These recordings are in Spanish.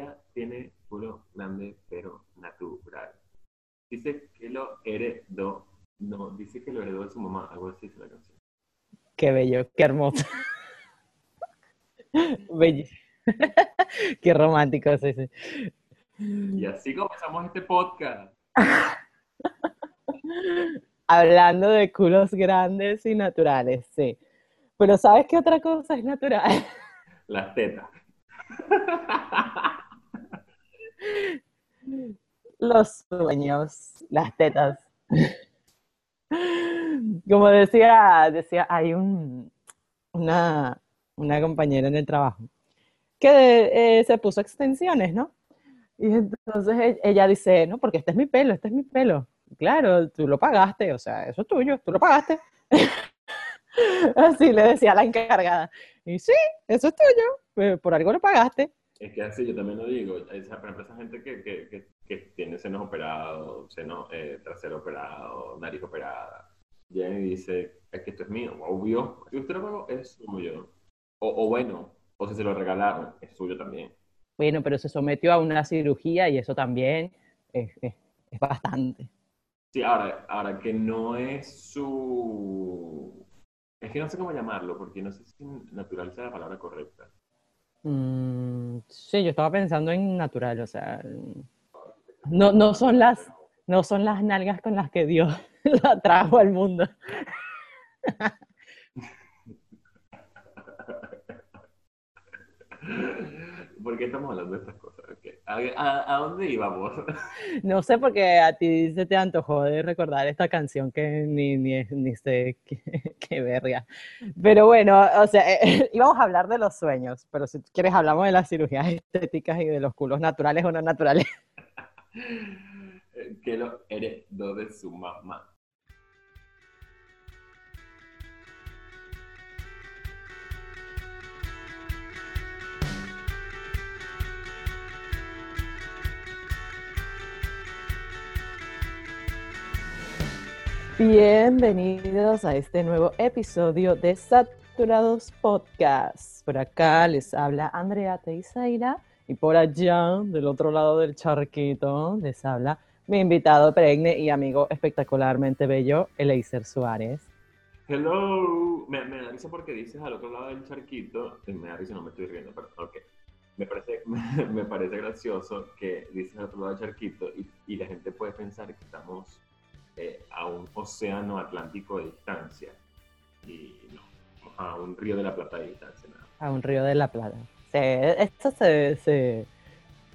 ella tiene culo grande, pero natural. Dice que lo heredó, no, dice que lo heredó de su mamá, algo así es la canción. Qué bello, qué hermoso. bello. qué romántico, sí, sí. Y así comenzamos este podcast. Hablando de culos grandes y naturales, sí. Pero ¿sabes qué otra cosa es natural? Las tetas. Los sueños, las tetas. Como decía, decía, hay un, una, compañera en el trabajo que eh, se puso extensiones, ¿no? Y entonces e, ella dice, no, porque este es mi pelo, este es mi pelo. Claro, tú lo pagaste, o sea, eso es tuyo, tú lo pagaste. Así le decía la encargada. Y sí, eso es tuyo, por algo lo pagaste. Es que así yo también lo digo, esa, por ejemplo, esa gente que, que, que, tiene senos operados, seno, eh, trasero operado, nariz operada, viene y dice, es que esto es mío, obvio, si usted lo pagó, es suyo. O, o bueno, o si se lo regalaron, es suyo también. Bueno, pero se sometió a una cirugía y eso también es, es, es bastante. Sí, ahora, ahora que no es su es que no sé cómo llamarlo, porque no sé si natural sea la palabra correcta. Mm, sí, yo estaba pensando en natural, o sea, no, no, son las, no son las nalgas con las que Dios la trajo al mundo. ¿Por qué estamos hablando de estas cosas? ¿A, dónde íbamos? No sé, porque a ti se te antojó de recordar esta canción que ni, ni, ni sé qué, verga. Pero bueno, o sea, eh, íbamos a hablar de los sueños, pero si quieres hablamos de las cirugías estéticas y de los culos naturales o no naturales. que lo heredó de su mamá. Bienvenidos a este nuevo episodio de Saturados Podcast. Por acá les habla Andrea Teisaira y por allá, del otro lado del charquito, les habla mi invitado perenne y amigo espectacularmente bello, Eleiser Suárez. Hello, me, me da risa porque dices al otro lado del charquito, me da risa, no me estoy riendo, pero ok. Me parece, me, parece gracioso que dices al otro lado del charquito y la gente puede pensar que estamos eh, a un océano Atlántico de distancia y no, a un río de la Plata de distancia. A un río de la Plata. esto se, se,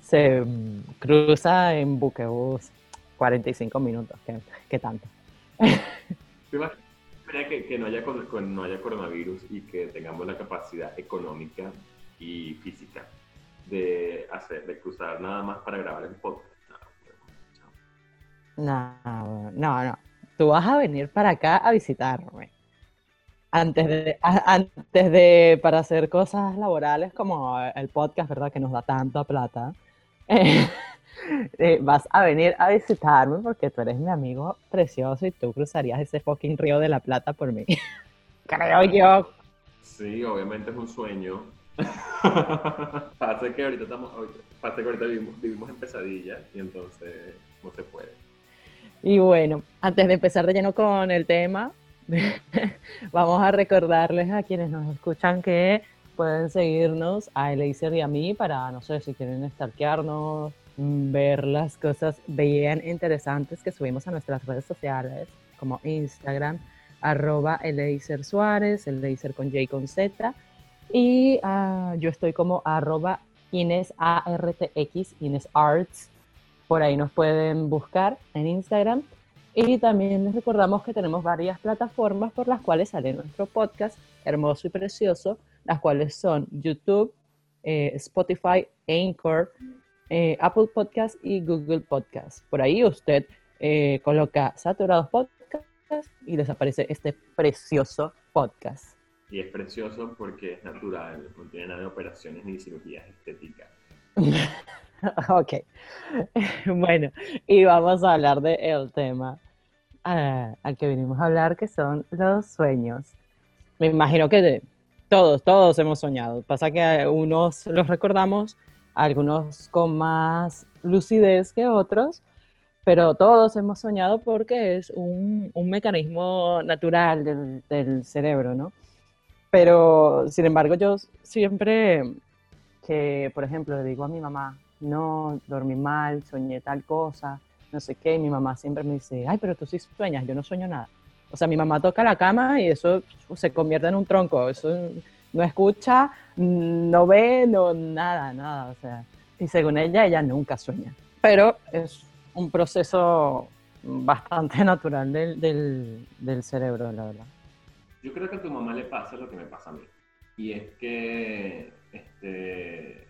se mm, cruza en buquebús 45 minutos, ¿qué, tanto? que, que no, haya, no haya coronavirus y que tengamos la capacidad económica y física de hacer, de cruzar nada más para grabar el podcast no, no, no. Tú vas a venir para acá a visitarme. Antes de, antes de, para hacer cosas laborales como el podcast, ¿verdad? Que nos da tanta plata. Eh, vas a venir a visitarme porque tú eres mi amigo precioso y tú cruzarías ese fucking río de la plata por mí. Creo yo. Sí, obviamente es un sueño. pasa que ahorita estamos, pasa que ahorita vivimos, vivimos en pesadilla y entonces no se puede. Y bueno, antes de empezar de lleno con el tema, vamos a recordarles a quienes nos escuchan que pueden seguirnos a Eleiser y a mí para, no sé, si quieren stalkearnos, ver las cosas bien interesantes que subimos a nuestras redes sociales, como Instagram, arroba Eleiser Suárez, Eleiser con J con Z, y uh, yo estoy como arroba Ines ARTX, Ines Arts, por ahí nos pueden buscar en Instagram. Y también les recordamos que tenemos varias plataformas por las cuales sale nuestro podcast hermoso y precioso, las cuales son YouTube, eh, Spotify, Anchor, eh, Apple Podcast y Google Podcast. Por ahí usted eh, coloca Saturados Podcast y les aparece este precioso podcast. Y es precioso porque es natural, no tiene nada de operaciones ni cirugías estéticas. ok. Bueno, y vamos a hablar del el tema ah, al que vinimos a hablar, que son los sueños. Me imagino que todos, todos hemos soñado. Pasa que unos los recordamos algunos con más lucidez que otros, pero todos hemos soñado porque es un, un mecanismo natural del, del, cerebro, ¿no? Pero, sin embargo, yo siempre que, por ejemplo, le digo a mi mamá, no, dormí mal, soñé tal cosa, no sé qué, y mi mamá siempre me dice, ay, pero tú sí sueñas, yo no sueño nada. O sea, mi mamá toca la cama y eso se convierte en un tronco, eso no escucha, no ve, no, nada, nada, o sea, y según ella, ella nunca sueña. Pero es un proceso bastante natural del, del, del cerebro, la verdad. Yo creo que a tu mamá le pasa lo que me pasa a mí. Y es que, este,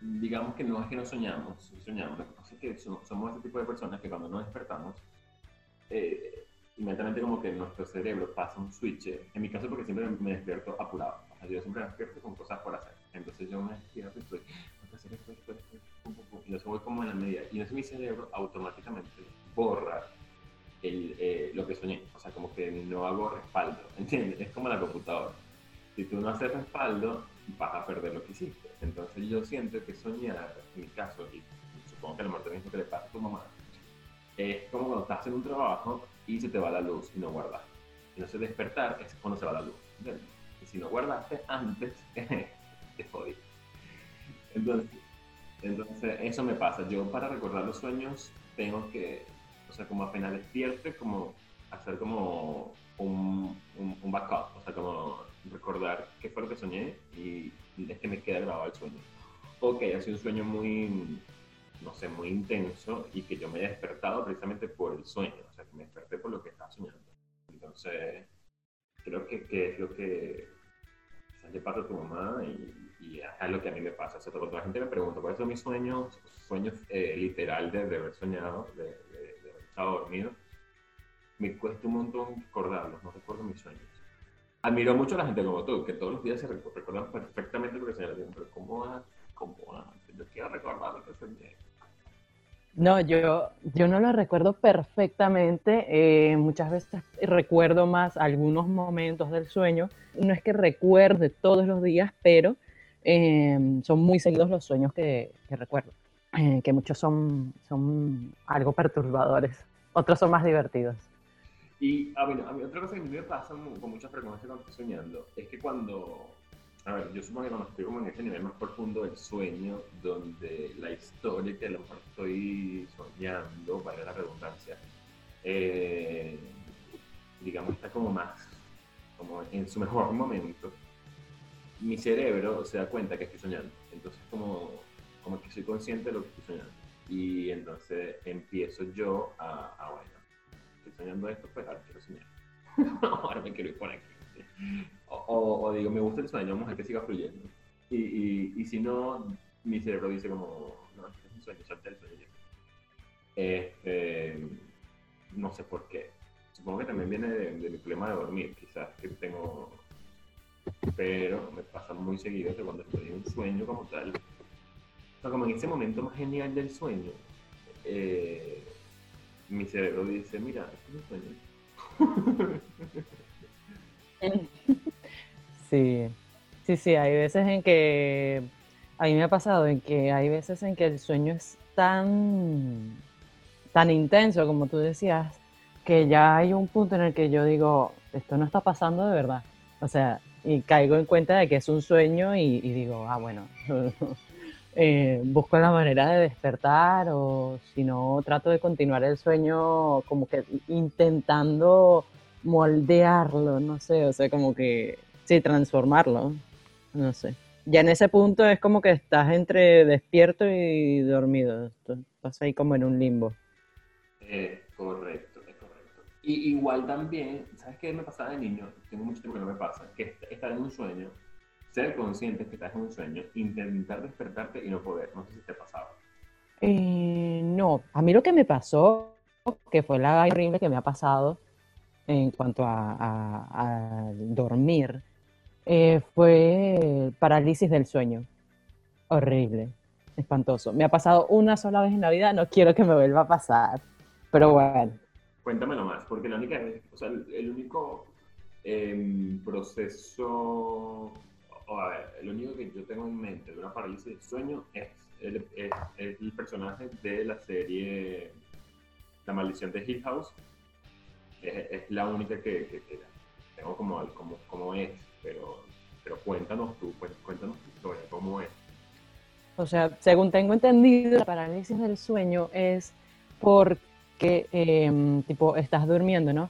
digamos que no es que no soñamos, soñamos. Lo que es que somos ese tipo de personas que cuando nos despertamos, eh, inmediatamente como que nuestro cerebro pasa un switch. En mi caso porque siempre me despierto apurado. O sea, yo siempre me despierto con cosas por hacer. Entonces yo me despierto y estoy, hacer esto, esto, esto, pum, pum, pum. Y eso voy como en la media. Y entonces mi cerebro automáticamente borra el, eh, lo que soñé. O sea, como que no hago respaldo, ¿entiendes? Es como la computadora. Si tú no haces respaldo, vas a perder lo que hiciste. Entonces yo siento que soñar, en mi caso, y supongo que a lo mejor también es lo que le pasa a tu mamá, es como cuando estás en un trabajo y se te va la luz y no guardas. Entonces despertar es cuando se va la luz. Y si no guardaste antes, te jodiste. Entonces, entonces, eso me pasa. Yo para recordar los sueños tengo que, o sea, como apenas despierte, como hacer como un, un, backup, o sea, como recordar qué fue lo que soñé y es que me queda grabado el sueño. Ok, ha sido un sueño muy, no sé, muy intenso y que yo me he despertado precisamente por el sueño, o sea, que me desperté por lo que estaba soñando. Entonces, creo que, que es lo que quizás le pasa a tu mamá y, es lo que a mí me pasa. O sea, cuando la gente me pregunta cuáles son mis sueños, sueños eh, literal de, haber soñado, de, de, haber estado dormido, me cuesta un montón recordarlos, no recuerdo mis sueños. Admiro mucho a la gente como tú, que todos los días se recuerdan perfectamente lo que soñaron, pero ¿cómo, cómo yo quiero recordar lo que soñé? No, yo, yo no lo recuerdo perfectamente. Eh, muchas veces recuerdo más algunos momentos del sueño. No es que recuerde todos los días, pero em, son muy seguidos los sueños que, que recuerdo. Eh, que muchos son, son algo perturbadores, otros son más divertidos. Y a mí, a mí otra cosa que a mí me pasa con mucha frecuencia cuando estoy soñando es que cuando a ver, yo supongo que cuando estoy como en ese nivel más profundo del sueño, donde la historia que a lo mejor estoy soñando, para la redundancia, eh, digamos, está como más, como en su mejor momento, mi cerebro se da cuenta que estoy soñando. Entonces, como, como que soy consciente de lo que estoy soñando. Y entonces empiezo yo a, a bueno, estoy soñando esto, pues ahora quiero soñar. ahora me quiero ir por aquí o, digo, me gusta el sueño, vamos a que siga fluyendo. Y, y, y, si no, mi cerebro dice como, no, es un sueño, salte el sueño. Este, no sé por qué. Supongo que también viene de, mi problema de dormir, quizás que tengo, pero me pasa muy seguido que cuando estoy en un sueño como tal, o sea, como en ese momento más genial del sueño, eh, mi cerebro dice, mira, es un sueño. Sí, sí, sí, hay veces en que, a mí me ha pasado en que hay veces en que el sueño es tan, tan intenso, como tú decías, que ya hay un punto en el que yo digo, esto no está pasando de verdad. O sea, y caigo en cuenta de que es un sueño y, digo, ah, bueno, eh, busco la manera de despertar o si no, trato de continuar el sueño como que intentando moldearlo, no sé, o sea, como que, sí, transformarlo, no sé. Ya en ese punto es como que estás entre despierto y dormido, estás ahí como en un limbo. Eh, correcto, es correcto. Y igual también, ¿sabes qué me pasaba de niño? Tengo mucho tiempo que no me pasa, que estar en un sueño, ser consciente que estás en un sueño, intentar despertarte y no poder, no sé si te pasaba. Eh, no, a mí lo que me pasó, que fue la horrible que me ha pasado, en cuanto a, dormir eh, fue parálisis del sueño. Horrible, espantoso. Me ha pasado una sola vez en la vida, no quiero que me vuelva a pasar, pero bueno. Cuéntamelo más, porque la única, o sea, el, único em, proceso, o a ver, lo único que yo tengo en mente de una parálisis del sueño es el, es, es el personaje de la serie La maldición de Hill House. Es, es la única que, que- que tengo como, como, como es, pero, pero cuéntanos tú, cuen- cuéntanos tu historia, cómo es. O sea, según tengo entendido, la parálisis del sueño es porque, em, tipo, estás durmiendo, ¿no?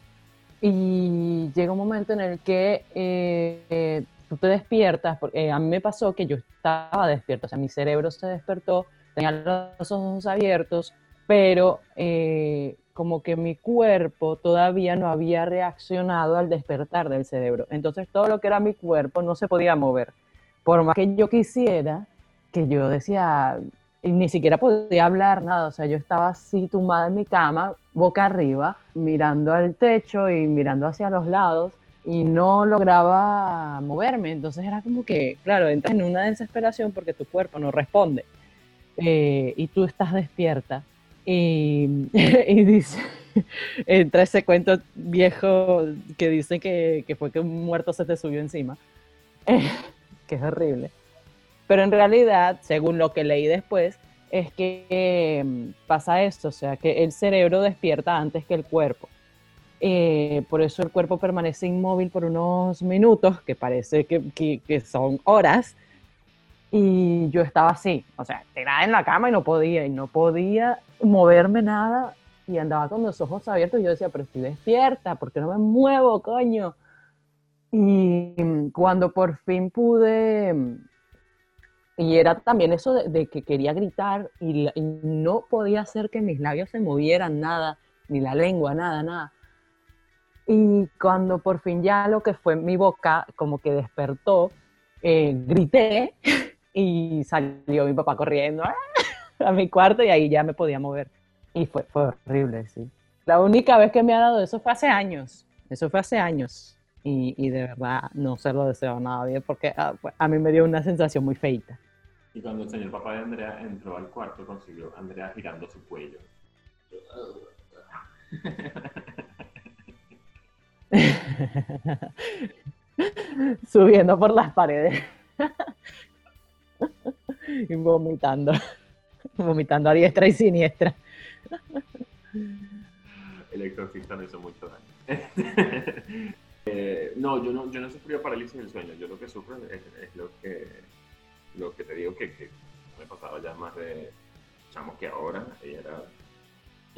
Y llega un momento en el que eh, eh, tú te despiertas, porque a mí me pasó que yo estaba despierto, o sea, mi cerebro se despertó, tenía los ojos abiertos, pero eh, como que mi cuerpo todavía no había reaccionado al despertar del cerebro. Entonces todo lo que era mi cuerpo no se podía mover. Por más que yo quisiera, que yo decía, y ni siquiera podía hablar nada, o sea, yo estaba así tumbada en mi cama, boca arriba, mirando al techo y mirando hacia los lados y no lograba moverme, entonces era como que, claro, entras en una desesperación porque tu cuerpo no responde eh, y tú estás despierta y, y dice, entra ese cuento viejo que dice que, que fue que un muerto se te subió encima, que es horrible. Pero en realidad, según lo que leí después, es que eh, pasa esto, o sea, que el cerebro despierta antes que el cuerpo. Eh, por eso el cuerpo permanece inmóvil por unos minutos, que parece que, que- que son horas, y yo estaba así, o sea, tirada en la cama y no podía, y no podía moverme nada, y andaba con los ojos abiertos, y yo decía, pero estoy despierta, ¿por qué no me muevo, coño? Y cuando por fin pude, y era también eso de, de que quería gritar y, y no podía hacer que mis labios se movieran, nada, ni la lengua, nada, nada. Y cuando por fin ya lo que fue mi boca como que despertó, eh, grité y salió mi papá corriendo ¡ah! a mi cuarto y ahí ya me podía mover. Y fue, fue horrible, sí. La única vez que me ha dado eso fue hace años. Eso fue hace años. Y, y de verdad no se lo deseo a nadie porque ah, pues, a mí me dio una sensación muy feita. Y cuando el señor papá de Andrea entró al cuarto, consiguió a Andrea girando su cuello. Subiendo por las paredes. y vomitando. Vomitando a diestra y siniestra. El exorcista no hizo mucho daño. Eh, no, yo no, yo no sufrí parálisis del sueño. Yo lo que sufro es, lo que lo que te digo que, que me pasaba ya más de chamo que ahora. Y era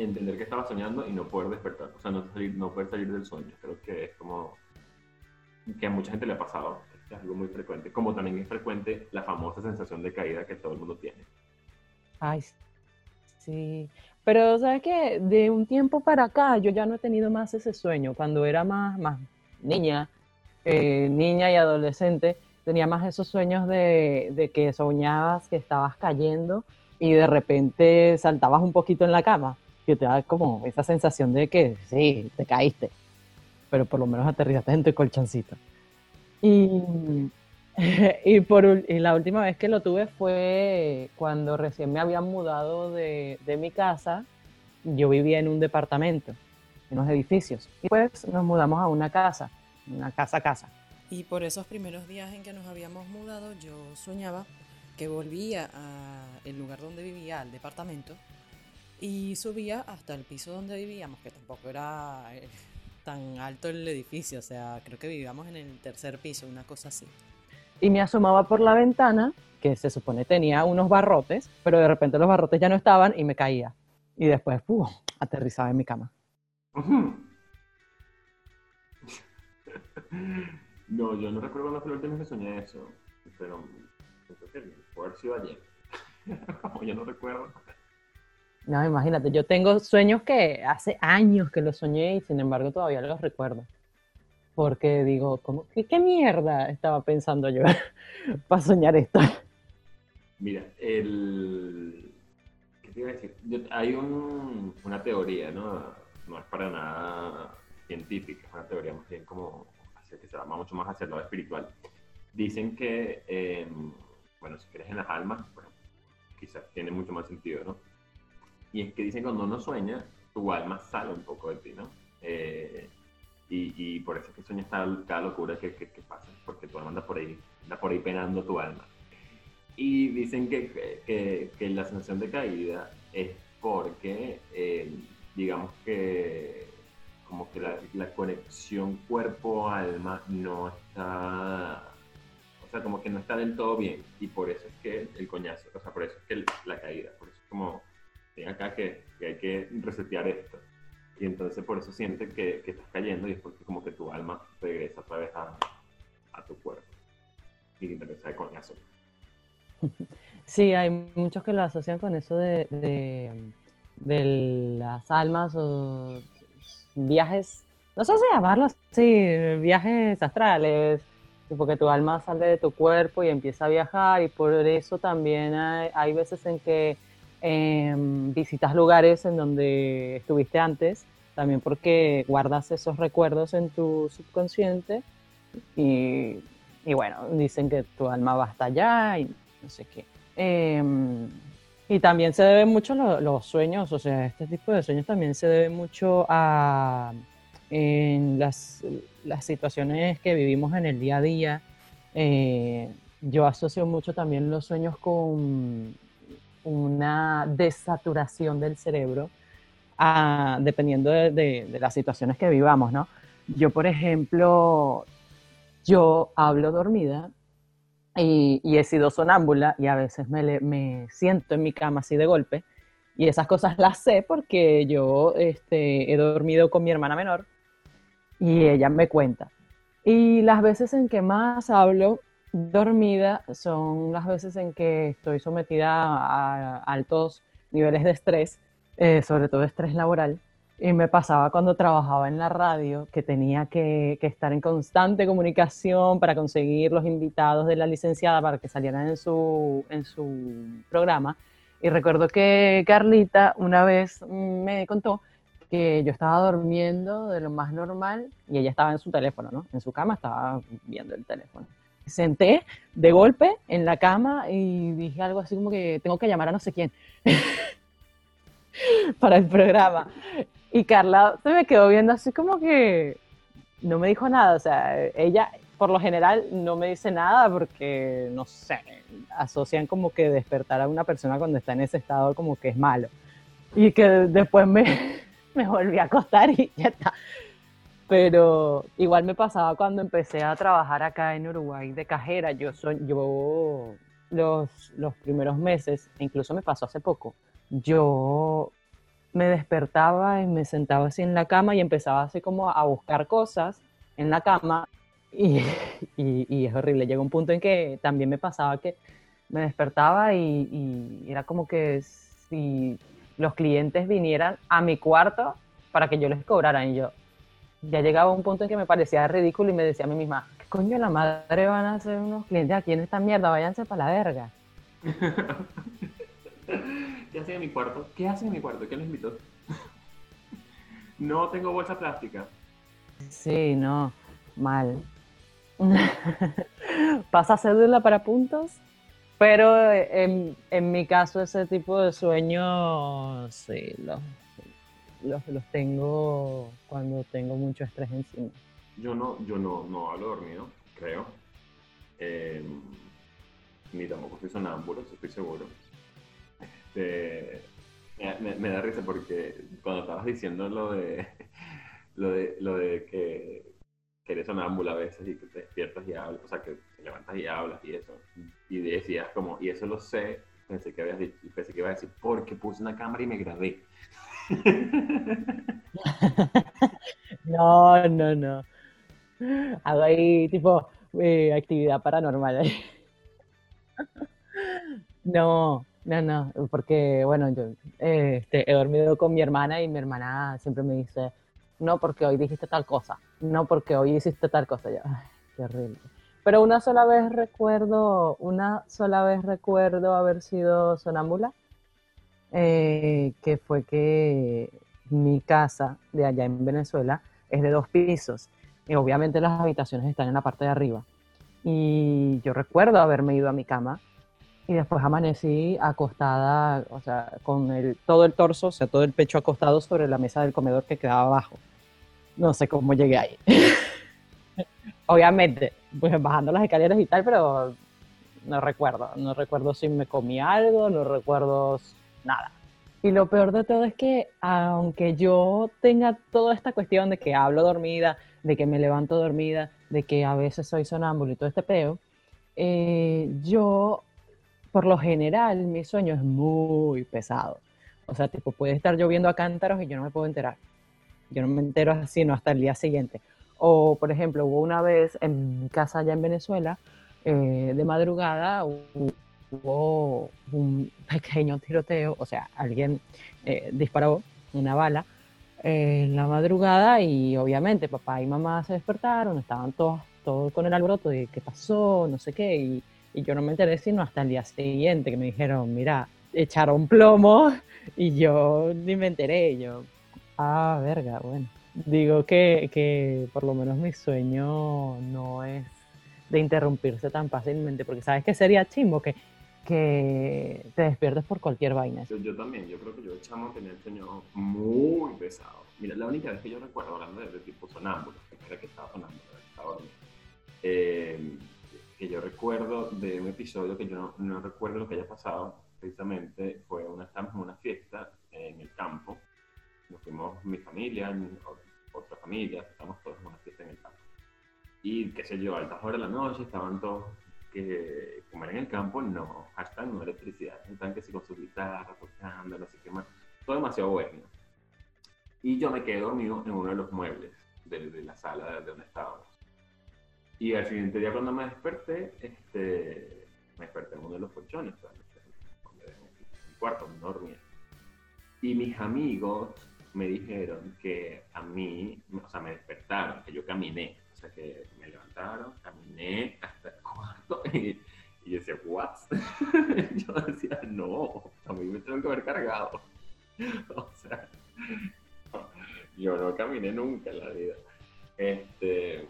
entender que estaba soñando y no poder despertar. O sea, no, salir, no poder salir del sueño. Creo que es como que a mucha gente le ha pasado. Es algo muy frecuente. Como también es frecuente la famosa sensación de caída que todo el mundo tiene. Ay, sí. Pero, ¿sabes qué? De un tiempo para acá, yo ya no he tenido más ese sueño. Cuando era más, más niña, eh, niña y adolescente, tenía más esos sueños de, de que soñabas que estabas cayendo y de repente saltabas un poquito en la cama, que te da como esa sensación de que sí, te caíste, pero por lo menos aterrizaste en tu colchoncito. Y, y, por, y la última vez que lo tuve fue cuando recién me habían mudado de, de mi casa. Yo vivía en un departamento, en unos edificios. Y pues nos mudamos a una casa, una casa casa. Y por esos primeros días en que nos habíamos mudado, yo soñaba que volvía al lugar donde vivía, al departamento, y subía hasta el piso donde vivíamos, que tampoco era eh, tan alto el edificio, o sea, creo que vivíamos en el tercer piso, una cosa así. Y me asomaba por la ventana, que se supone tenía unos barrotes, pero de repente los barrotes ya no estaban y me caía. Y después, ¡pum! aterrizaba en mi cama. No, yo no recuerdo cuándo fue la última vez que soñé eso, pero creo que puede haber sido ayer. Como yo no recuerdo. No, imagínate, yo tengo sueños que hace años que los soñé y sin embargo todavía los recuerdo. Porque digo, ¿cómo, qué, qué mierda estaba pensando yo para soñar esto? Mira, el... ¿Qué te iba a decir? Yo- hay un- una teoría, ¿no? No es para nada científica, es una teoría más bien como que se va mucho más hacia el lado espiritual. Dicen que, eh, bueno, si crees en las almas, pues quizás tiene mucho más sentido, ¿no? Y es que dicen que cuando uno sueña, tu alma sale un poco de ti, ¿no? Eh, y, por eso es que sueñas cada, locura que, que, pasa, porque tu alma anda por ahí, anda por ahí penando tu alma. Y dicen que, que, que la sensación de caída es porque, eh, digamos que, como que la, la conexión cuerpo-alma no está, o sea, como que no está del todo bien, y por eso es que el coñazo, o sea, por eso es que la caída, por eso es como, acá que, que hay que resetear esto. Y entonces por eso sientes que, que, estás cayendo y es porque como que tu alma regresa otra vez a, a tu cuerpo. Y empieza con eso. Sí, hay muchos que lo asocian con eso de, de, las almas o viajes, no sé si llamarlo así, viajes astrales, porque tu alma sale de tu cuerpo y empieza a viajar y por eso también hay, hay veces en que Em, visitas lugares en donde estuviste antes, también porque guardas esos recuerdos en tu subconsciente y, bueno, dicen que tu alma va hasta allá y no sé qué. Em, y también se debe mucho los sueños, o sea, este tipo de sueños también se debe mucho a en las, las situaciones que vivimos en el día a día. Eh, yo asocio mucho también los sueños con una desaturación del cerebro ah, dependiendo de, las situaciones que vivamos, ¿no? Yo, por ejemplo, yo hablo dormida y, he sido sonámbula y a veces me, siento en mi cama así de golpe y esas cosas las sé porque yo este, he dormido con mi hermana menor y ella me cuenta. Y las veces en que más hablo dormida son las veces en que estoy sometida a altos niveles de estrés, eh, sobre todo estrés laboral. Y me pasaba cuando trabajaba en la radio que tenía que, estar en constante comunicación para conseguir los invitados de la licenciada para que salieran en su, en su programa. Y recuerdo que Carlita una vez me contó que yo estaba durmiendo de lo más normal y ella estaba en su teléfono, ¿no? En su cama estaba viendo el teléfono senté de golpe en la cama y dije algo así como que tengo que llamar a no sé quién para el programa. Y Carla se me quedó viendo así como que no me dijo nada. O sea, ella por lo general no me dice nada porque, no sé, asocian como que despertar a una persona cuando está en ese estado como que es malo. Y que después me, me volví a acostar y ya está. Pero igual me pasaba cuando empecé a trabajar acá en Uruguay de cajera. Yo, soy, yo los, los primeros meses, incluso me pasó hace poco, yo me despertaba y me sentaba así en la cama y empezaba así como a buscar cosas en la cama y, y, es horrible. Llegó un punto en que también me pasaba que me despertaba y, y, era como que si los clientes vinieran a mi cuarto para que yo les cobrara y yo, ya llegaba a un punto en que me parecía ridículo y me decía a mí misma, ¿qué coño la madre van a hacer unos clientes aquí en esta mierda? Váyanse para la verga. ¿Qué hacen en mi cuarto? ¿Qué hacen en mi cuarto? ¿Quién los invitó? no tengo bolsa plástica. Sí, no, mal. Pasa cédula para puntos, pero en, en mi caso ese tipo de sueños, sí, los los, los tengo cuando tengo mucho estrés encima. Yo no, yo no, no hablo dormido, creo. Eh, ni tampoco soy sonámbulo, estoy seguro. Este, me, da risa porque cuando estabas diciendo lo de lo de, lo de que, que eres sonámbula a veces y que te despiertas y hablas, o sea, que te levantas y hablas y eso, y decías como, y eso lo sé, pensé que, habías dicho, pensé que iba a decir, porque puse una cámara y me grabé. no, no, no. Hago ahí tipo eh, actividad paranormal. no, no, no, porque bueno, yo este, he dormido con mi hermana y mi hermana siempre me dice, no porque hoy dijiste tal cosa, no porque hoy hiciste tal cosa. Ya, qué horrible. Pero una sola vez recuerdo, una sola vez recuerdo haber sido sonámbula eh, que fue que mi casa de allá en Venezuela es de dos pisos y obviamente las habitaciones están en la parte de arriba. Y yo recuerdo haberme ido a mi cama y después amanecí acostada, o sea, con el, todo el torso, o sea, todo el pecho acostado sobre la mesa del comedor que quedaba abajo. No sé cómo llegué ahí. Obviamente, pues bajando las escaleras y tal, pero no recuerdo. No recuerdo si me comí algo, no recuerdo nada. Y lo peor de todo es que aunque yo tenga toda esta cuestión de que hablo dormida, de que me levanto dormida, de que a veces soy sonámbulo y todo este peo, eh, yo, por lo general, mi sueño es muy pesado. O sea, tipo, puede estar lloviendo a cántaros y yo no me puedo enterar. Yo no me entero así, no hasta el día siguiente. O, por ejemplo, hubo una vez en mi casa allá en Venezuela, eh, de madrugada, hubo un pequeño tiroteo, o sea, alguien eh, disparó una bala en la madrugada y obviamente papá y mamá se despertaron, estaban todos, todos con el alboroto de qué pasó, no sé qué, y, y yo no me enteré sino hasta el día siguiente que me dijeron, mira, echaron plomo y yo ni me enteré, yo, ah, verga, bueno. Digo que, que por lo menos mi sueño no es de interrumpirse tan fácilmente, porque sabes que sería chimbo que, que te despiertes por cualquier vaina. Yo, yo también, yo creo que yo chamo tenía el sueño muy pesado. Mira, la única vez que yo recuerdo, hablando de, tipo sonámbulo, que era que estaba sonámbulo, estaba eh, que yo recuerdo de un episodio que yo no, no, recuerdo lo que haya pasado, precisamente fue una, estamos en una fiesta en el campo, nos fuimos mi familia, otra familia, estamos todos en una fiesta en el campo. Y qué sé yo, a altas horas de la noche estaban todos que comer en el campo, no, hasta no electricidad, están que si con su guitarra, tocando, no sé qué más, todo demasiado bueno. Y yo me quedé dormido en uno de los muebles de, de la sala de donde estábamos. Y al siguiente día cuando me desperté, este, me desperté en uno de los colchones, en el cuarto, no dormía. Y mis amigos me dijeron que a mí, o sea, me despertaron, que yo caminé, o sea, que me levantaron, caminé hasta y, yo decía, ¿what? yo decía, no, a mí me tengo que haber cargado. o sea, yo no caminé nunca en la vida. Este,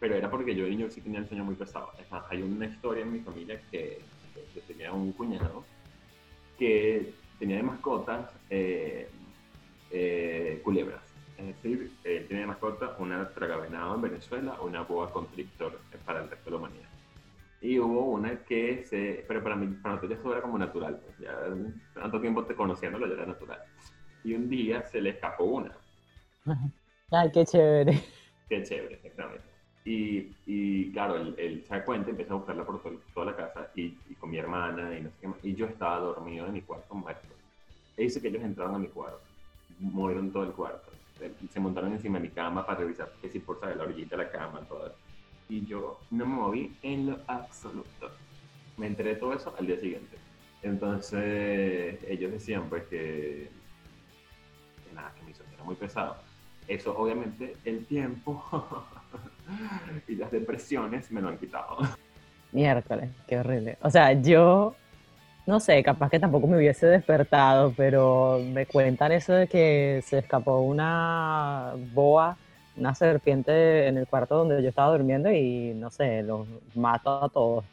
pero era porque yo de niño sí tenía el sueño muy pesado. Es más, hay una historia en mi familia que, que tenía un cuñado que tenía de mascotas eh, eh, culebras. Es decir, él tiene de mascota una tragavenado en Venezuela, una boa constrictor para el resto hubo una que se... Pero para mí, para nosotros eso era como natural. Pues, ya tanto tiempo te conociéndolo ya era natural. Y un día se le escapó una. Ay, qué chévere. Qué chévere, exactamente. Y, y claro, él, él se da cuenta, empieza a buscarla por todo, toda la casa y, y, con mi hermana y no sé qué más. Y yo estaba dormido en mi cuarto muerto. E dice que ellos entraron a mi cuarto, movieron todo el cuarto. Se montaron encima de mi cama para revisar que si por saber la orillita de la cama, todo Y yo no me moví en lo absoluto. Me enteré de todo eso al día siguiente. Entonces, ellos decían pues que, nada, que mi sueño era muy pesado. Eso obviamente el tiempo y las depresiones me lo han quitado. Miércoles, qué horrible. O sea, yo no sé, capaz que tampoco me hubiese despertado, pero me cuentan eso de que se escapó una boa, una serpiente en el cuarto donde yo estaba durmiendo y no sé, los mato a todos.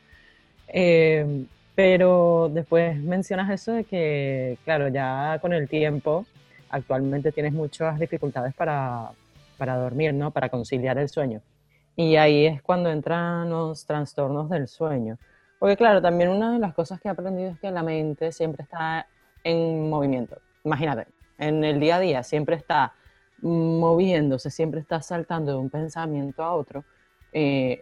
Eh, pero después mencionas eso de que, claro, ya con el tiempo, actualmente tienes muchas dificultades para, para dormir, ¿no? Para conciliar el sueño. Y ahí es cuando entran los trastornos del sueño. Porque claro, también una de las cosas que he aprendido es que la mente siempre está en movimiento. Imagínate, en el día a día siempre está moviéndose, siempre está saltando de un pensamiento a otro, eh,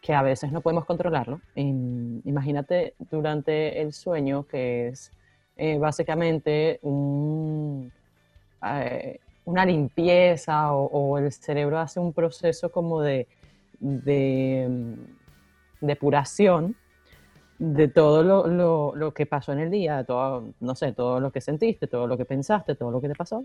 que a veces no podemos controlarlo. imagínate durante el sueño, que es eh, básicamente un, eh, una limpieza o, o, el cerebro hace un proceso como de, de mm, depuración de todo lo, lo, lo, que pasó en el día, todo, no sé, todo lo que sentiste, todo lo que pensaste, todo lo que te pasó.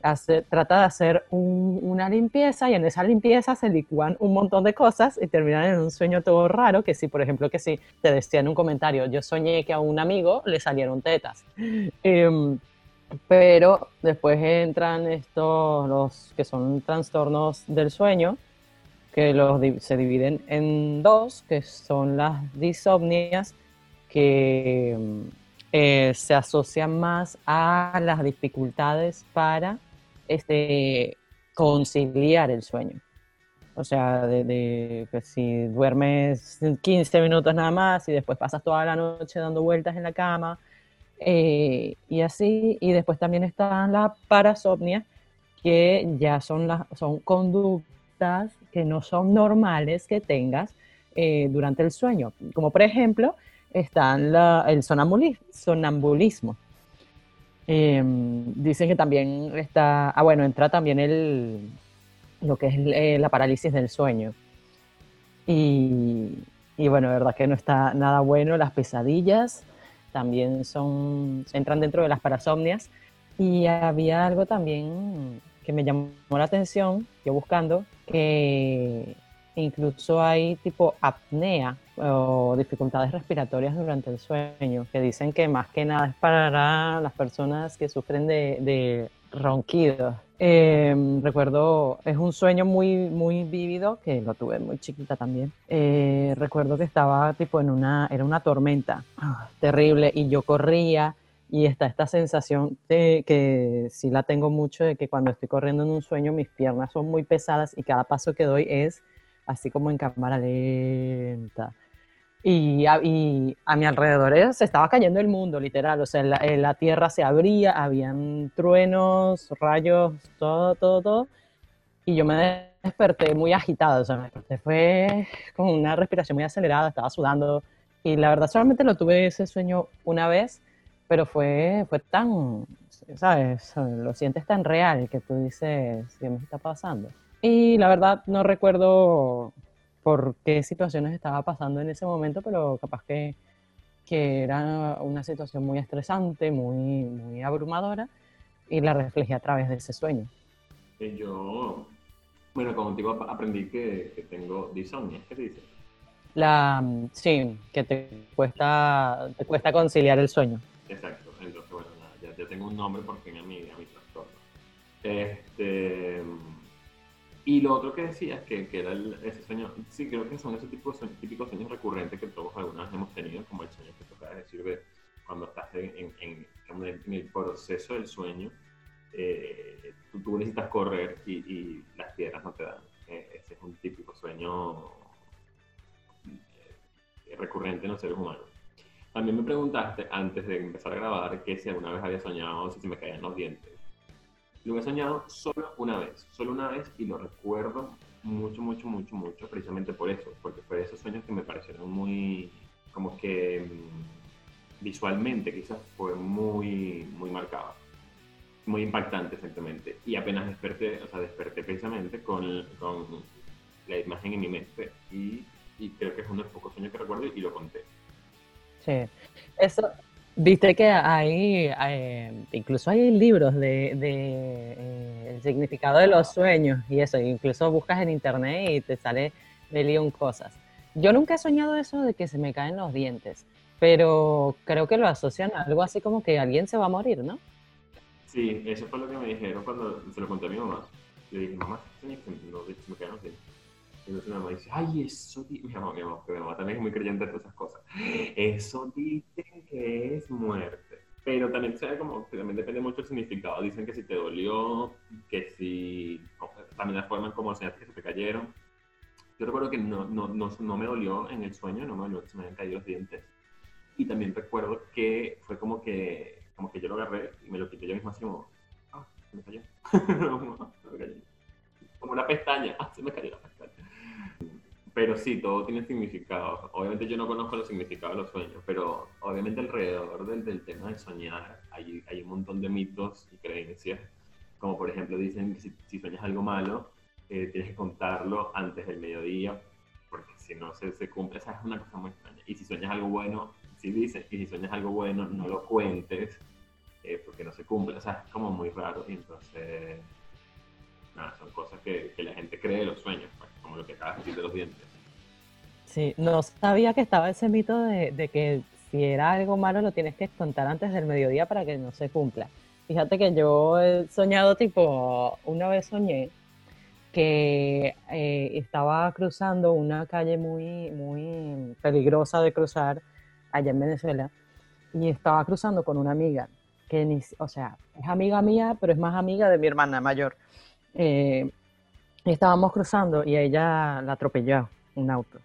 Trata de hacer un, una limpieza y en esa limpieza se licúan un montón de cosas y terminan en un sueño todo raro, que si, por ejemplo, que si te decía en un comentario, yo soñé que a un amigo le salieron tetas. Eh, pero después entran estos, los que son trastornos del sueño, que los, se dividen en dos, que son las disomnias, que eh, se asocian más a las dificultades para este, conciliar el sueño. O sea, de, que si duermes 15 minutos nada más y después pasas toda la noche dando vueltas en la cama eh, y así. Y después también están las parasomnias, que ya son, las, son conductas que no son normales que tengas eh, durante el sueño. Como por ejemplo, están el sonambulismo. Em, dicen que también está, ah bueno, entra también el, lo que es eh, la parálisis del sueño. Y, y bueno, verdad que no está nada bueno. Las pesadillas también son, entran dentro de las parasomnias. Y había algo también que me llamó la atención, yo buscando, que incluso hay tipo apnea o dificultades respiratorias durante el sueño, que dicen que más que nada es para las personas que sufren de, de ronquidos. Em, recuerdo, es un sueño muy, muy vívido, que lo tuve muy chiquita también. Eh, recuerdo que estaba tipo en una, era una tormenta ah, terrible y yo corría y está esta sensación de que sí la tengo mucho, de que cuando estoy corriendo en un sueño mis piernas son muy pesadas y cada paso que doy es así como en cámara lenta. Y a, a, mi alrededor eh, se estaba cayendo el mundo, literal. O sea, la, la, tierra se abría, habían truenos, rayos, todo, todo, todo. Y yo me desperté muy agitada. O sea, me desperté fue con una respiración muy acelerada, estaba sudando. Y la verdad, solamente lo tuve ese sueño una vez, pero fue, fue tan, ¿sabes? Lo sientes tan real que tú dices, ¿qué me está pasando? Y la verdad, no recuerdo por qué situaciones estaba pasando en ese momento, pero capaz que, que era una situación muy estresante, muy, muy abrumadora, y la reflejé a través de ese sueño. Yo, bueno, contigo aprendí que, que tengo disomnia, ¿qué te dice? La, sí, que te cuesta, te cuesta conciliar el sueño. Exacto, entonces bueno, ya, ya tengo un nombre porque a mi, a mi trastorno. Este, y lo otro que decías, que, que era ese sueño, sí, creo que son esos tipos, típicos sueños recurrentes que todos alguna vez hemos tenido, como el sueño que toca decir de cuando estás en, en, en, el proceso del sueño, eh, tú, necesitas correr y, y, las piedras no te dan. Eh, ese es un típico sueño eh, recurrente en los seres humanos. También me preguntaste antes de empezar a grabar que si alguna vez había soñado si se me caían los dientes. Lo he soñado solo una vez, solo una vez y lo recuerdo mucho, mucho, mucho, mucho, precisamente por eso, porque fue esos sueños que me parecieron muy, como que mm, visualmente quizás fue muy, muy marcado, muy impactante exactamente. Y apenas desperté, o sea, desperté precisamente con, la imagen en mi mente y creo que es uno de los pocos sueños que recuerdo y lo conté. Sí, eso, Viste que hay, eh, incluso hay libros de, eh, el significado de los sueños y eso, incluso buscas en internet y te sale de león cosas. Yo nunca he soñado eso de que se me caen los dientes, pero creo que lo asocian a algo así como que alguien se va a morir, ¿no? Sí, eso fue lo que me dijeron cuando se lo conté a mi mamá. Le dije, mamá, se me caen los dientes. Entonces mi mamá dice, ay, eso, mi mamá, mi mamá, mi mamá también es muy creyente de todas esas cosas. Eso dicen que es muerte. Pero también, como, también depende mucho del significado. Dicen que si te dolió, que si, también la forma en cómo que se te cayeron. Yo recuerdo que no, no, no, no me dolió en el sueño, no me dolió que se me habían caído los dientes. Y también recuerdo que fue como que, como que yo lo agarré y me lo quité yo mismo así como, ah, se me cayó. como una pestaña, ah, se me cayó la pestaña. Pero sí, todo tiene significado. Obviamente yo no conozco los significados de los sueños, pero obviamente alrededor del, del tema de soñar hay, hay, un montón de mitos y creencias. Como por ejemplo dicen que si, sueñas algo malo, eh, tienes que contarlo antes del mediodía, porque si no se, se, cumple, esa es una cosa muy extraña. Y si sueñas algo bueno, sí dicen, y si sueñas algo bueno, no lo cuentes, eh, porque no se cumple. O sea, es como muy raro. Y entonces, nada, son cosas que, que la gente cree de los sueños, pues, como lo que acabas de decir de los dientes. Sí, no sabía que estaba ese mito de, que si era algo malo lo tienes que contar antes del mediodía para que no se cumpla. Fíjate que yo he soñado tipo, una vez soñé que eh, estaba cruzando una calle muy, muy peligrosa de cruzar allá en Venezuela y estaba cruzando con una amiga que ni, o sea, es amiga mía, pero es más amiga de mi hermana mayor. eh, estábamos cruzando y ella la atropelló un auto.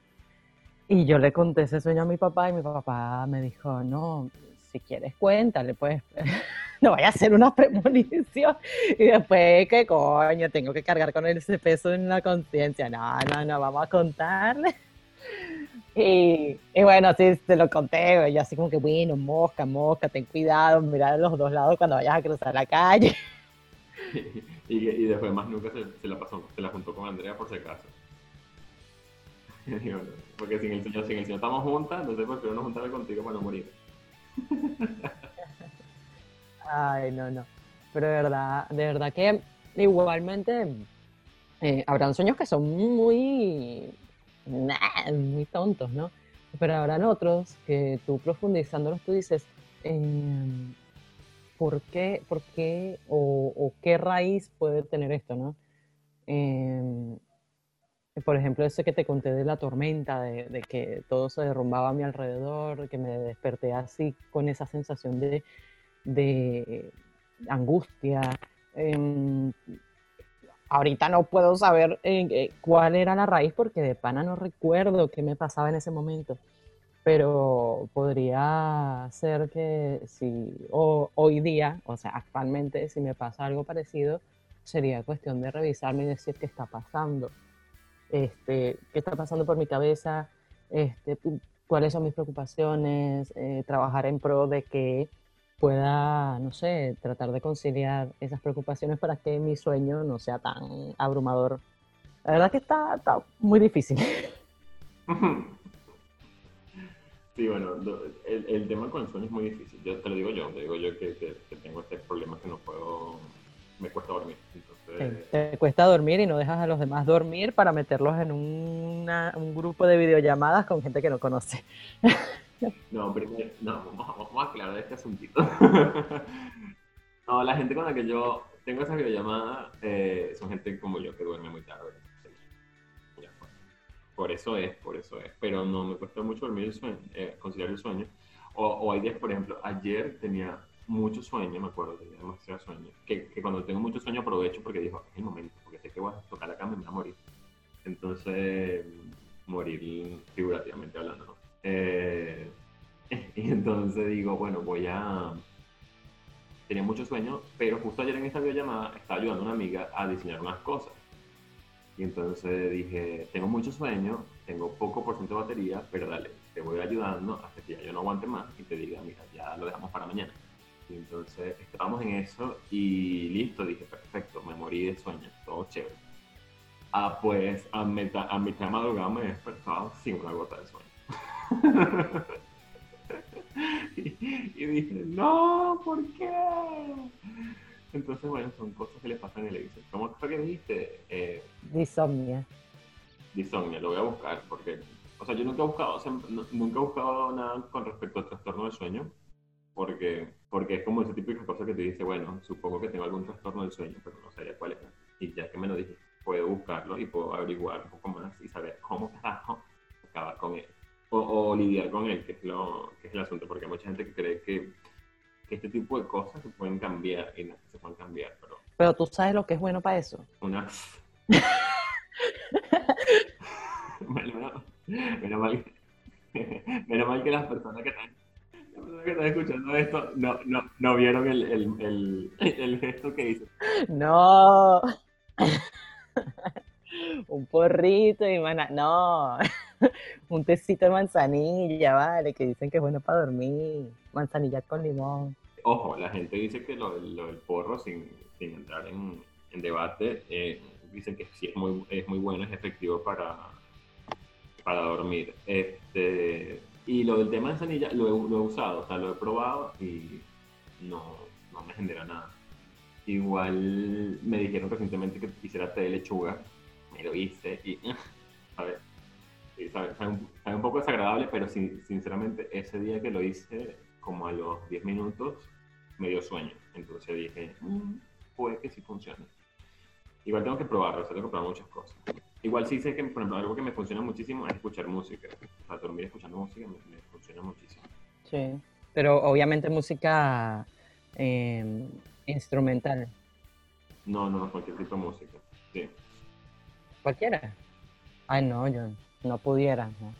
Y yo le conté ese sueño a mi papá y mi papá me dijo, no, si quieres cuéntale, pues no vaya a ser una premonición. Y después, ¿qué coño? Tengo que cargar con ese peso en la conciencia. No, no, no, vamos a contarle. Y, bueno, sí, se lo conté, yo así como que, bueno, mosca, mosca, ten cuidado, mirar a los dos lados cuando vayas a cruzar la calle. y, y, después más nunca se, se, la pasó, se la juntó con Andrea por si acaso. Porque sin el Señor, sin el Señor estamos juntas, entonces prefiero no juntarme contigo para no morir. Ay, no, no. Pero de verdad, de verdad que igualmente eh, habrán sueños que son muy, muy tontos, ¿no? Pero habrán otros que tú profundizándolos tú dices, em, ¿por qué, por qué o, qué raíz puede tener esto, no? Em, por ejemplo, ese que te conté de la tormenta, de, que todo se derrumbaba a mi alrededor, que me desperté así con esa sensación de, angustia. Em, ahorita no puedo saber eh, cuál era la raíz porque de pana no recuerdo qué me pasaba en ese momento. Pero podría ser que si hoy día, o sea, actualmente, si me pasa algo parecido, sería cuestión de revisarme y decir qué está pasando este, qué está pasando por mi cabeza, este, cuáles son mis preocupaciones, eh, trabajar en pro de que pueda, no sé, tratar de conciliar esas preocupaciones para que mi sueño no sea tan abrumador. La verdad que está, está muy difícil. Sí, bueno, el, el, tema con el sueño es muy difícil. Yo te lo digo yo, te digo yo que, que, que tengo este problema que no puedo, me cuesta dormir. Te cuesta dormir y no dejas a los demás dormir para meterlos en un grupo de videollamadas con gente que no conoce. No, primero, no, vamos, a aclarar este asuntito. No, la gente con la que yo tengo esas videollamadas eh, son gente como yo que duerme muy tarde. Por eso es, por eso es. Pero no me cuesta mucho dormir el sueño, eh, conciliar el sueño. O, o hay días, por ejemplo, ayer tenía mucho sueño, me acuerdo, tenía demasiado sueño. Que, que, cuando tengo mucho sueño aprovecho porque digo, es el momento, porque sé que voy a tocar la cama y me voy a morir. Entonces, morir figurativamente hablando, ¿no? Eh, y entonces digo, bueno, voy a... Tenía mucho sueño, pero justo ayer en esta videollamada estaba ayudando a una amiga a diseñar unas cosas. Y entonces dije, tengo mucho sueño, tengo poco por ciento de batería, pero dale, te voy ayudando hasta que ya yo no aguante más y te diga, mira, ya lo dejamos para mañana. Y entonces estábamos en eso y listo, dije, perfecto, me morí de sueño, todo chévere. Ah, pues a, mitad, a mitad de madrugada me he despertado sin una gota de sueño. y, dije, no, ¿por qué? Entonces, bueno, son cosas que le pasan en el edición. ¿Cómo fue que dijiste? Eh, disomnia. Disomnia, lo voy a buscar porque, o sea, yo nunca he buscado, nunca he buscado nada con respecto al trastorno del sueño porque, porque es como ese tipo de cosas que te dice, bueno, supongo que tengo algún trastorno del sueño, pero no sabía cuál era. Y ya que me lo dije, puedo buscarlo y puedo averiguar un poco más y saber cómo acabar con él. O, lidiar con él, que es, lo, que es el asunto, porque hay mucha gente que cree que, que este tipo de cosas se pueden cambiar y no se pueden cambiar, pero... Pero tú sabes lo que es bueno para eso. Una... menos, menos, mal, menos mal que las personas que están que están escuchando esto no, no, no vieron el, el, el, gesto que hice. No. Un porrito y mana... No. Un tecito de manzanilla, vale, que dicen que es bueno para dormir. Manzanilla con limón. Ojo, la gente dice que lo, lo del porro, sin, sin entrar en, en debate, eh, dicen que sí es muy, es muy bueno, es efectivo para, para dormir. Este, y lo del tema de sanilla lo he, lo he usado, o sea, lo he probado y no, no me genera nada. Igual me dijeron recientemente que hiciera té de lechuga, me lo hice y, a ver, sabe, un, poco desagradable, pero sinceramente ese día que lo hice, como a los 10 minutos, me dio sueño. Entonces dije, mm, puede que sí funcione. Igual tengo que probarlo, o sea, tengo que probar muchas cosas. Igual sí sé que, por ejemplo, algo que me funciona muchísimo es escuchar música. O sea, dormir escuchando música me, funciona muchísimo. Sí, pero obviamente música em, instrumental. No, no, cualquier tipo de música. Sí. Cualquiera. Ay, no, yo no pudiera. ¿no?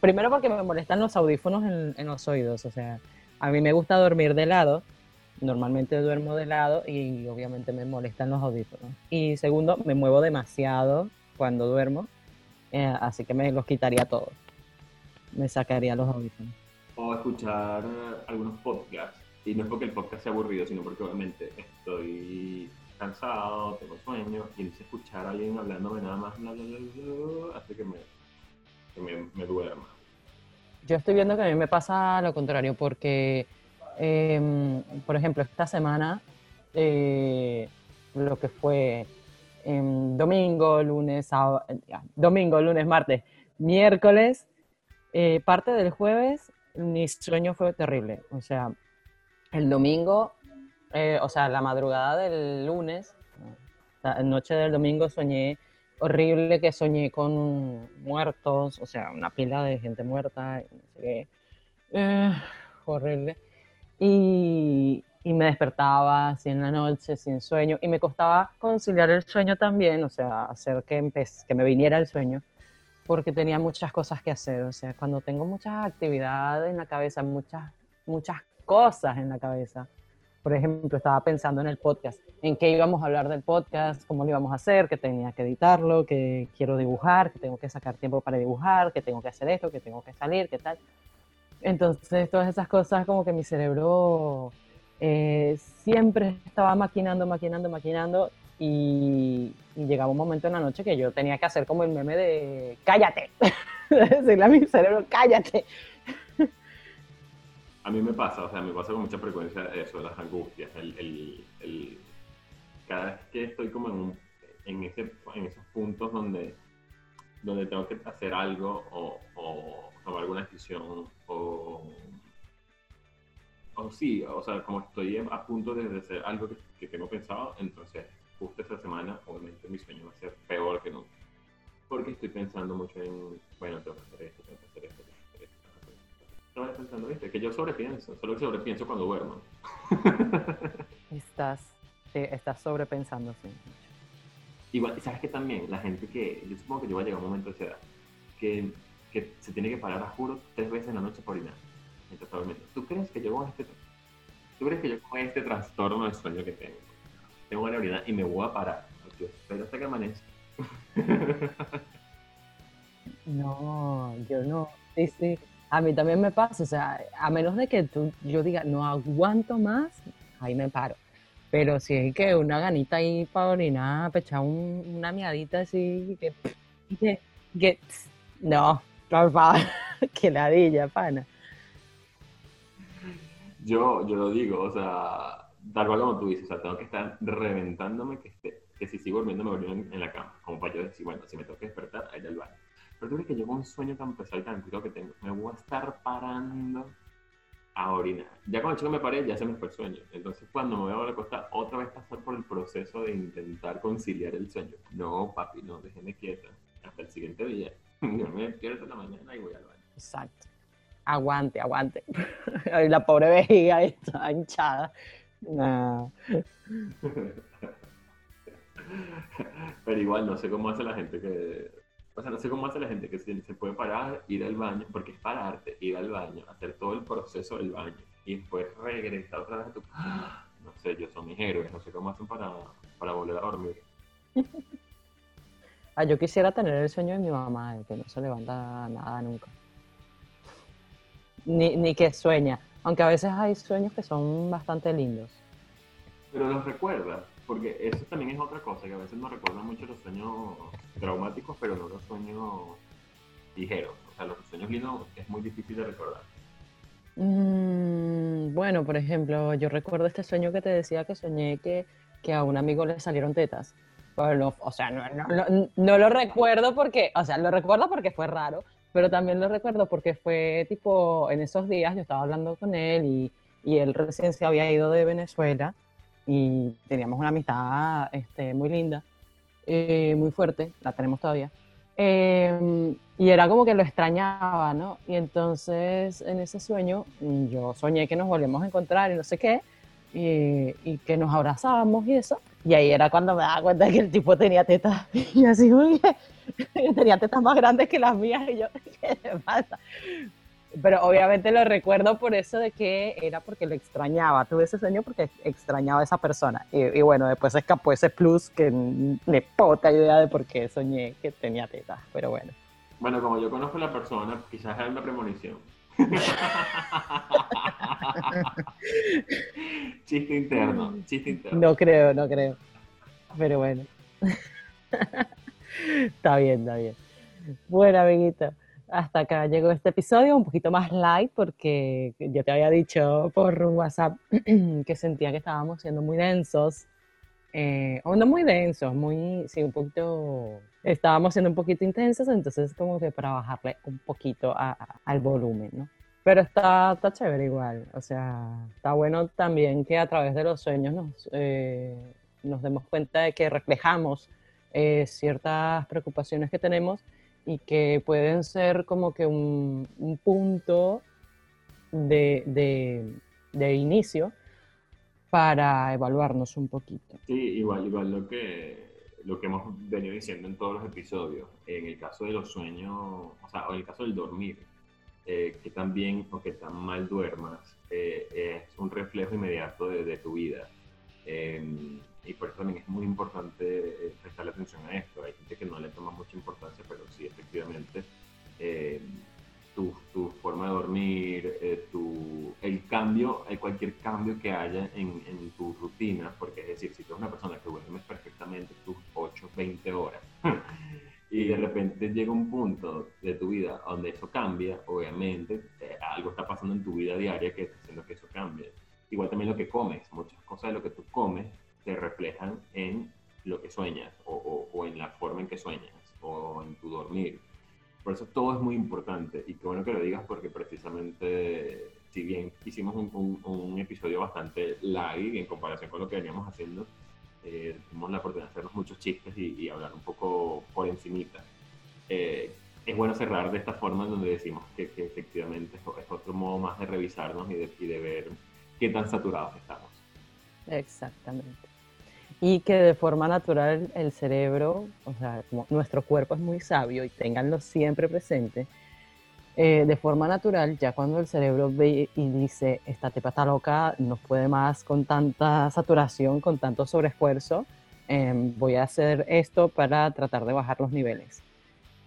Primero porque me molestan los audífonos en, en, los oídos. O sea, a mí me gusta dormir de lado. Normalmente duermo de lado y obviamente me molestan los audífonos. Y segundo, me muevo demasiado cuando duermo. Eh, así que me los quitaría todos. Me sacaría los audífonos. O escuchar algunos podcasts. Y no es porque el podcast sea aburrido, sino porque obviamente estoy cansado, tengo sueño, y escuchar a alguien hablándome nada más, bla, bla, bla, hace que me, que me, me duerma. Yo estoy viendo que a mí me pasa lo contrario, porque, eh, por ejemplo, esta semana, eh, lo que fue domingo, lunes, sábado, domingo, lunes, martes, miércoles, eh, parte del jueves, mi sueño fue terrible. O sea, el domingo eh, o sea, la madrugada del lunes, la noche del domingo soñé horrible que soñé con muertos, o sea, una pila de gente muerta, no sé qué. Eh, horrible. Y, y, me despertaba en la noche sin sueño y me costaba conciliar el sueño también, o sea, hacer que, que me viniera el sueño, porque tenía muchas cosas que hacer, o sea, cuando tengo muchas actividades en la cabeza, muchas, muchas cosas en la cabeza, por ejemplo, estaba pensando en el podcast, en qué íbamos a hablar del podcast, cómo lo íbamos a hacer, que tenía que editarlo, que quiero dibujar, que tengo que sacar tiempo para dibujar, que tengo que hacer esto, que tengo que salir, qué tal. Entonces, todas esas cosas como que mi cerebro eh, siempre estaba maquinando, maquinando, maquinando y, llegaba un momento en la noche que yo tenía que hacer como el meme de cállate, decirle a mi cerebro cállate, a mí me pasa, o sea, me pasa con mucha frecuencia eso, las angustias, el, cada vez que estoy como en, un, esos puntos donde, donde tengo que hacer algo o, o tomar alguna decisión o, o sí, o sea, como estoy a punto de hacer algo que, que tengo pensado, entonces justo esta semana obviamente mi sueño va a ser peor que nunca. Porque estoy pensando mucho en, bueno, tengo que hacer esto, tengo que hacer esto, no pensando, ¿viste? Que yo sobrepienso, solo que sobrepienso cuando duermo. estás, eh, estás sobrepensando, sí. Igual, ¿sabes que también? La gente que, yo supongo que yo voy a llegar a un momento de esa edad, que, que se tiene que parar a juro tres veces en la noche por orinar. ¿Tú crees que yo con este, tú crees que yo con este trastorno de sueño que tengo, tengo una orinar y me voy a parar? Yo espero hasta que amanezca. no, yo no. Sí, sí. A mí también me pasa, o sea, a menos de que tú, yo diga, no aguanto más, ahí me paro. Pero si es que una ganita ahí para orinar, pechar un, una miadita así, que, que, que no, por favor, que ladilla, pana. Yo, yo lo digo, o sea, tal cual como tú dices, o sea, tengo que estar reventándome que, esté, que si sigo durmiendo me voy en, la cama, como para yo decir, bueno, si me tengo que despertar, ahí al baño. Pero tú ves que yo con un sueño tan pesado y tan tranquilo que tengo, me voy a estar parando a orinar. Ya con el chico me paré, ya se me fue el sueño. Entonces, cuando me voy a acostar, otra vez pasar por el proceso de intentar conciliar el sueño. No, papi, no, déjeme quieta. Hasta el siguiente día. Yo me despierto en la mañana y voy al baño. Exacto. Aguante, aguante. la pobre vejiga está hinchada. No. Pero igual, no sé cómo hace la gente que o sea, no sé cómo hace la gente que se, se, puede parar, ir al baño, porque es pararte, ir al baño, hacer todo el proceso del baño y después regresar otra vez a tu. No sé, yo son mis héroes, no sé cómo hacen para, para volver a dormir. ah, yo quisiera tener el sueño de mi mamá, de que no se levanta nada nunca. Ni, ni que sueña, aunque a veces hay sueños que son bastante lindos. Pero los recuerdas porque eso también es otra cosa, que a veces nos recuerdan mucho los sueños traumáticos, pero no los sueños ligeros. O sea, los sueños lindos es muy difícil de recordar. Mm, bueno, por ejemplo, yo recuerdo este sueño que te decía que soñé que, que a un amigo le salieron tetas. Pero o sea, no, no, no, lo recuerdo porque, o sea, lo recuerdo porque fue raro, pero también lo recuerdo porque fue tipo, en esos días yo estaba hablando con él y, y él recién se había ido de Venezuela y teníamos una amistad este, muy linda, eh, muy fuerte, la tenemos todavía. Eh, y era como que lo extrañaba, ¿no? Y entonces en ese sueño yo soñé que nos volvíamos a encontrar y no sé qué, y, y que nos abrazábamos y eso. Y ahí era cuando me daba cuenta que el tipo tenía tetas. Y así, uy, tenía tetas más grandes que las mías. Y yo, ¿qué le pasa? Pero obviamente lo recuerdo por eso de que era porque lo extrañaba. Tuve ese sueño porque extrañaba a esa persona. Y, bueno, después escapó ese plus que me puta idea de por qué soñé que tenía tetas. Pero bueno. Bueno, como yo conozco a la persona, quizás era una premonición. chiste interno, chiste interno. No creo, no creo. Pero bueno. Está bien, está bien. Bueno, amiguito, hasta acá llegó este episodio, un poquito más light, porque yo te había dicho por WhatsApp que sentía que estábamos siendo muy densos. Eh, o no muy densos, muy, sí, un poquito, estábamos siendo un poquito intensos, entonces como que para bajarle un poquito al volumen, ¿no? Pero está, está chévere igual, o sea, está bueno también que a través de los sueños nos, eh, nos demos cuenta de que reflejamos eh, ciertas preocupaciones que tenemos y que pueden ser como que un, un punto de, de, inicio para evaluarnos un poquito. Sí, igual, igual lo que, lo que hemos venido diciendo en todos los episodios, en el caso de los sueños, o sea, en el caso del dormir, eh, que tan bien o que tan mal duermas eh, es un reflejo inmediato de, tu vida. Em, y por eso también es muy importante eh, prestarle atención a esto. Hay gente que no le toma mucha importancia, pero sí, efectivamente, em, tu, tu, forma de dormir, tu, el cambio, cualquier cambio que haya en, en tu rutina, porque es decir, si tú eres una persona que duermes perfectamente tus 8, 20 horas, y de repente llega un punto de tu vida donde eso cambia, obviamente, eh, algo está pasando en tu vida diaria que está haciendo que eso cambie. Igual también lo que comes, muchas cosas de lo que tú comes se reflejan en lo que sueñas o, o, en la forma en que sueñas o en tu dormir. Por eso todo es muy importante y qué bueno que lo digas porque precisamente, si bien hicimos un, un, episodio bastante light en comparación con lo que veníamos haciendo, eh, tuvimos la oportunidad de hacernos muchos chistes y, hablar un poco por encimita. Eh, es bueno cerrar de esta forma donde decimos que, efectivamente es, otro modo más de revisarnos y de, y de ver qué tan saturados estamos. Exactamente. Y que de forma natural el cerebro, o sea, como nuestro cuerpo es muy sabio y ténganlo siempre presente, eh, de forma natural, ya cuando el cerebro ve y dice, esta tepa está loca, no puede más con tanta saturación, con tanto sobreesfuerzo, em, voy a hacer esto para tratar de bajar los niveles.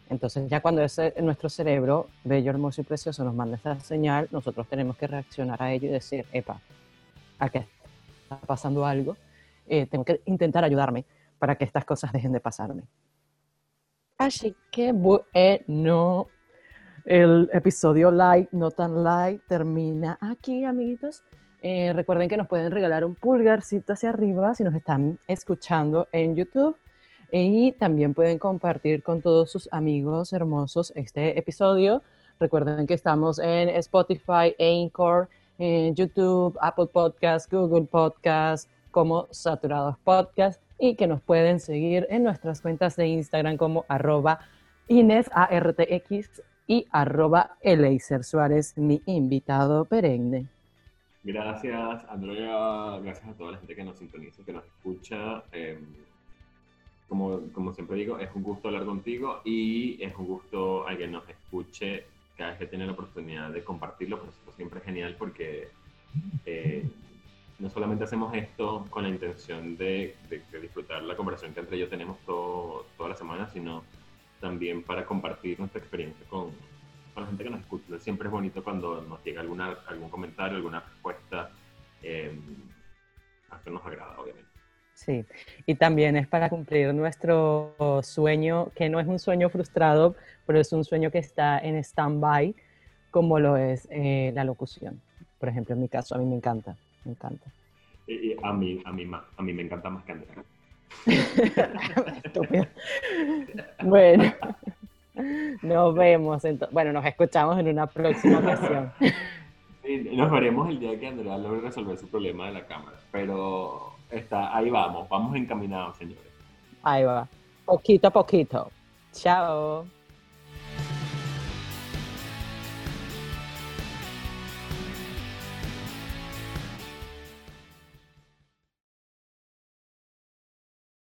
Entonces ya cuando ese, nuestro cerebro, bello, hermoso y precioso, nos manda esa señal, nosotros tenemos que reaccionar a ello y decir, epa, aquí está pasando algo, eh, tengo que intentar ayudarme para que estas cosas dejen de pasarme. Así que bueno, el episodio light, no tan light, termina aquí, amiguitos. Eh, recuerden que nos pueden regalar un pulgarcito hacia arriba si nos están escuchando en YouTube. Y también pueden compartir con todos sus amigos hermosos este episodio. Recuerden que estamos en Spotify, Anchor, YouTube, Apple Podcast, Google Podcast, como Saturados Podcast. Y que nos pueden seguir en nuestras cuentas de Instagram como arroba Inés ARTX y arroba Eleiser mi invitado perenne. Gracias, Andrea. Gracias a toda la gente que nos sintoniza, que nos escucha. Em, como, como siempre digo, es un gusto hablar contigo y es un gusto a nos escuche cada vez que tiene la oportunidad de compartirlo, por eso siempre es genial porque eh, no solamente hacemos esto con la intención de, disfrutar la conversación que entre yo tenemos todo, toda la semana, sino también para compartir nuestra experiencia con, con, la gente que nos escucha. Siempre es bonito cuando nos llega algún comentario, alguna respuesta. Eh, a nos agrada, obviamente. Sí, y también es para cumplir nuestro sueño, que no es un sueño frustrado, pero es un sueño que está en stand-by, como lo es eh, la locución. Por ejemplo, en mi caso, a mí me encanta, me encanta. Y, a, mí, a, mí, a mí me encanta más que Andrea. bueno, nos vemos. Bueno, nos escuchamos en una próxima ocasión. nos veremos el día que Andrea logre resolver su problema de la cámara. Pero está, ahí vamos, vamos encaminados, señores. Ahí va. Poquito a poquito. Chao.